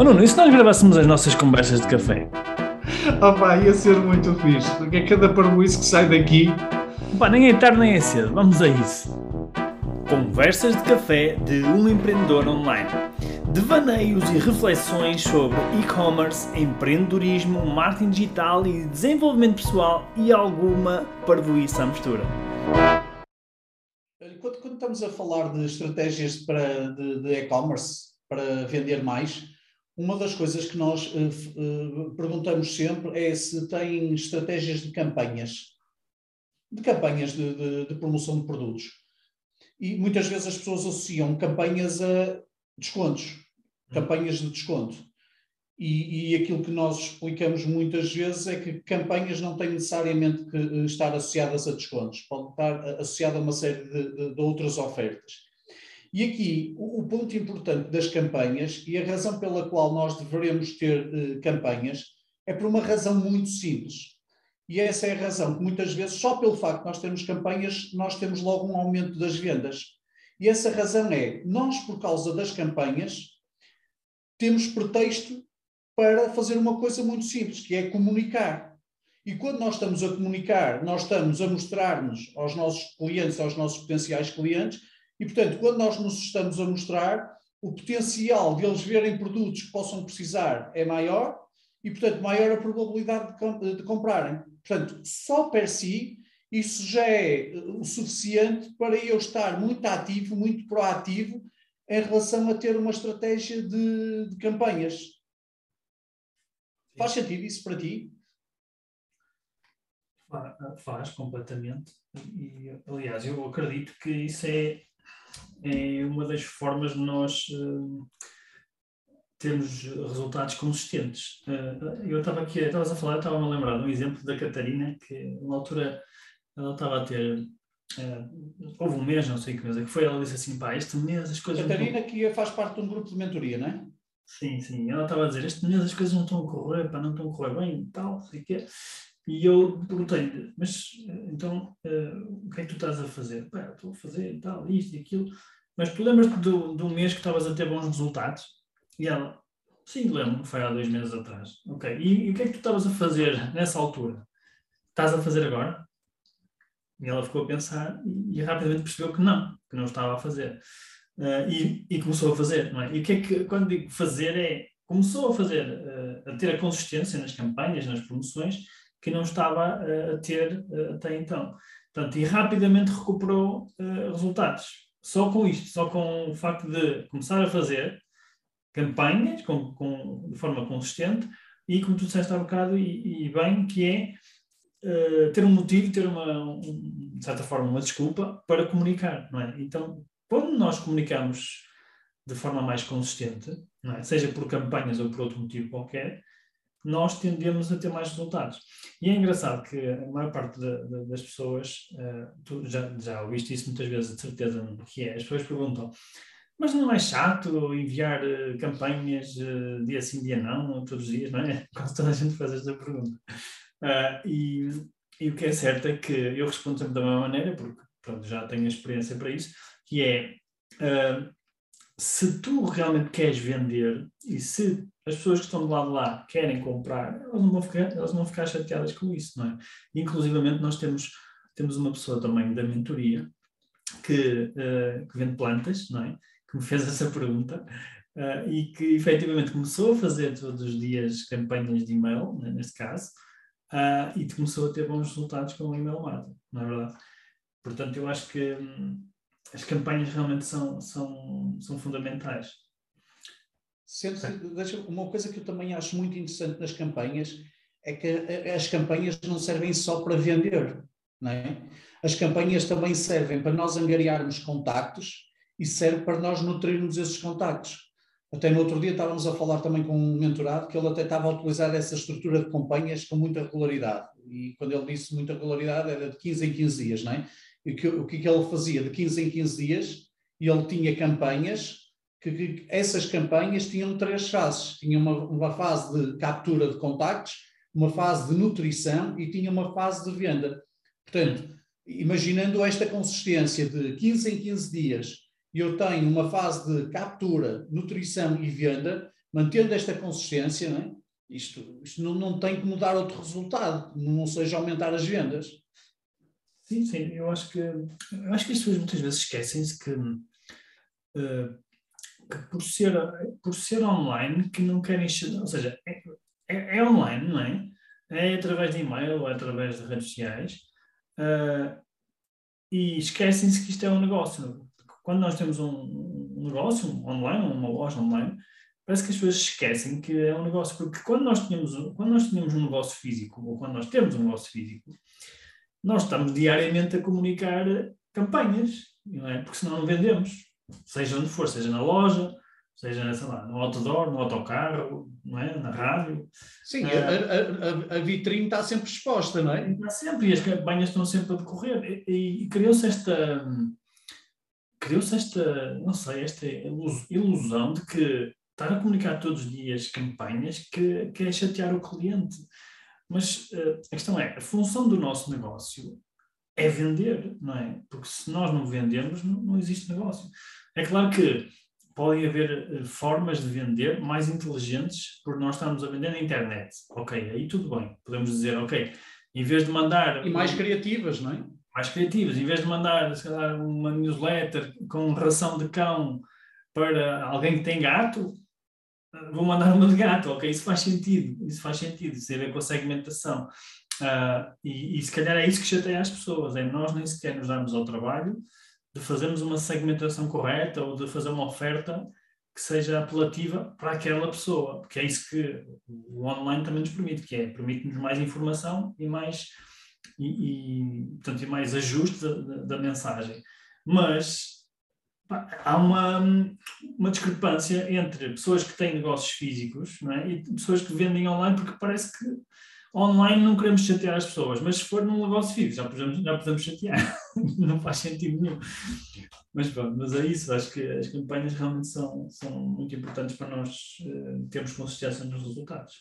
Oh Nuno, e se nós gravássemos as nossas conversas de café? Oh pá, ia ser muito fixe, porque é cada parboice que sai daqui. Pá, nem é tarde nem é cedo, vamos a isso. Conversas de café de um empreendedor online. Devaneios e reflexões sobre e-commerce, empreendedorismo, marketing digital e desenvolvimento pessoal e alguma parvoíça à mistura. Quando, quando estamos a falar de estratégias para, de, de e-commerce para vender mais, uma das coisas que nós uh, uh, perguntamos sempre é se tem estratégias de campanhas, de campanhas de, de, de, promoção de produtos. E muitas vezes as pessoas associam campanhas a descontos, hum. campanhas de desconto. E, e, aquilo que nós explicamos muitas vezes é que campanhas não têm necessariamente que eh, estar associadas a descontos, pode estar associada a uma série de, de outras ofertas. E aqui, o, o, ponto importante das campanhas e a razão pela qual nós devemos ter uh, campanhas é por uma razão muito simples. E essa é a razão que muitas vezes, só pelo facto de nós termos campanhas, nós temos logo um aumento das vendas. E essa razão é, nós, por causa das campanhas, temos pretexto para fazer uma coisa muito simples, que é comunicar. E quando nós estamos a comunicar, nós estamos a mostrar-nos aos nossos clientes, aos nossos potenciais clientes, e, portanto, quando nós nos estamos a mostrar, o potencial de eles verem produtos que possam precisar é maior e, portanto, maior a probabilidade de, de comprarem. Portanto, só per si, isso já é eh, o suficiente para eu estar muito ativo, muito proativo em relação a ter uma estratégia de, de campanhas. Faz sentido isso para ti? Faz completamente. E, aliás, eu acredito que isso é é uma das formas de nós uh, termos resultados consistentes. Uh, eu estava aqui, estavas a falar, estava-me a lembrar de um exemplo da Catarina, que na altura ela estava a ter. Uh, houve um mês, não sei que mês é que foi, ela disse assim: pá, este mês as coisas. Catarina, que faz parte de um grupo de mentoria, não é? Sim, sim. Ela estava a dizer: este mês as coisas não estão a correr, pá, não estão a correr bem e tal, sei que e eu perguntei-lhe, mas então uh, o que é que tu estás a fazer? Pá, estou a fazer tal, isto e aquilo. Mas tu lembras-te do, do mês que estavas a ter bons resultados? E ela, sim, lembro, foi há dois meses atrás. Ok, e, e o que é que tu estavas a fazer nessa altura? Estás a fazer agora? E ela ficou a pensar e, e rapidamente percebeu que não, que não estava a fazer. Uh, e, e, começou a fazer, não é? E o que é que, quando digo fazer, é começou a fazer, uh, a ter a consistência nas campanhas, nas promoções, que não estava uh, a ter até então. Portanto, e rapidamente recuperou resultados. Só com isto, só com o facto de começar a fazer campanhas com, com, de forma consistente e, como tu disseste há bocado, e, e bem, que é ter um motivo, ter uma, um, de certa forma, uma desculpa para comunicar, não é? Então, quando nós comunicamos de forma mais consistente, é? seja por campanhas ou por outro motivo qualquer, nós tendemos a ter mais resultados. E é engraçado que a maior parte das pessoas, uh, tu já, já ouviste isso muitas vezes, de certeza que é, as pessoas perguntam, mas não é chato enviar uh, campanhas uh, dia sim, dia não, todos os dias, não é? Quase toda a gente faz esta pergunta. e, e o que é certo é que eu respondo sempre da mesma maneira, porque pronto, já tenho experiência para isso, que é se tu realmente queres vender e se as pessoas que estão do lado de lá querem comprar, elas não vão ficar, elas vão ficar chateadas com isso, não é? Inclusivamente nós temos, temos uma pessoa também da mentoria que, uh, que vende plantas, não é? Que me fez essa pergunta uh, e que efetivamente começou a fazer todos os dias campanhas de e-mail, né, neste caso, uh, e começou a ter bons resultados com o e-mail marketing, não é verdade? Portanto, eu acho que hum, as campanhas realmente são, são, são fundamentais. Sendo, uma coisa que eu também acho muito interessante nas campanhas é que as campanhas não servem só para vender, não é? As campanhas também servem para nós angariarmos contactos e serve para nós nutrirmos esses contactos. Até no outro dia estávamos a falar também com um mentorado que ele até estava a utilizar essa estrutura de campanhas com muita regularidade. E quando ele disse muita regularidade, era de 15 em 15 dias, não é? E que, o que ele fazia? De 15 em 15 dias, ele tinha campanhas, que, que essas campanhas tinham três fases. Tinha uma, uma fase de captura de contactos, uma fase de nutrição e tinha uma fase de venda. Portanto, imaginando esta consistência de 15 em 15 dias, eu tenho uma fase de captura, nutrição e venda, mantendo esta consistência, não é? isto, isto não, não tem que mudar outro resultado, não seja aumentar as vendas. Sim, sim, eu acho que eu acho que as pessoas muitas vezes esquecem-se que, uh, que, por, ser, por ser online que não querem ou seja, é, é, é online, não é? É através de e-mail, é através de redes sociais, uh, e esquecem-se que isto é um negócio. Quando nós temos um, um negócio online, uma loja online, parece que as pessoas esquecem que é um negócio, porque quando nós tínhamos, quando nós tínhamos um negócio físico, ou quando nós temos um negócio físico, nós estamos diariamente a comunicar campanhas, não é? porque senão não vendemos, seja onde for, seja na loja, seja sei lá, no outdoor, no autocarro, não é? na rádio. Sim, ah, a, a, a, vitrine está sempre exposta, não é? Está sempre, e as campanhas estão sempre a decorrer, e, e criou-se esta criou-se esta, não sei, esta ilusão de que estar a comunicar todos os dias campanhas que, que é chatear o cliente. Mas uh, a questão é, a função do nosso negócio é vender, não é? Porque se nós não vendemos, não, não existe negócio. É claro que podem haver uh, formas de vender mais inteligentes por nós estarmos a vender na internet. Ok, aí tudo bem. Podemos dizer, ok, em vez de mandar... E mais criativas, não é? Mais criativas. Em vez de mandar, se calhar, uma newsletter com ração de cão para alguém que tem gato, vou mandar uma de gato, ok? Isso faz sentido, isso faz sentido, isso tem a ver com a segmentação. Uh, e, e, se calhar é isso que chateia as pessoas, é nós nem sequer nos darmos ao trabalho de fazermos uma segmentação correta ou de fazer uma oferta que seja apelativa para aquela pessoa, porque é isso que o online também nos permite, que é permite-nos mais informação e mais e, e, portanto, e mais ajuste da, da, da mensagem. Mas há uma, uma discrepância entre pessoas que têm negócios físicos é? e pessoas que vendem online, porque parece que online não queremos chatear as pessoas, mas se for num negócio físico já podemos, já podemos chatear, não faz sentido nenhum. Mas pronto, mas é isso, acho que as campanhas realmente são, são muito importantes para nós uh, termos consistência nos resultados.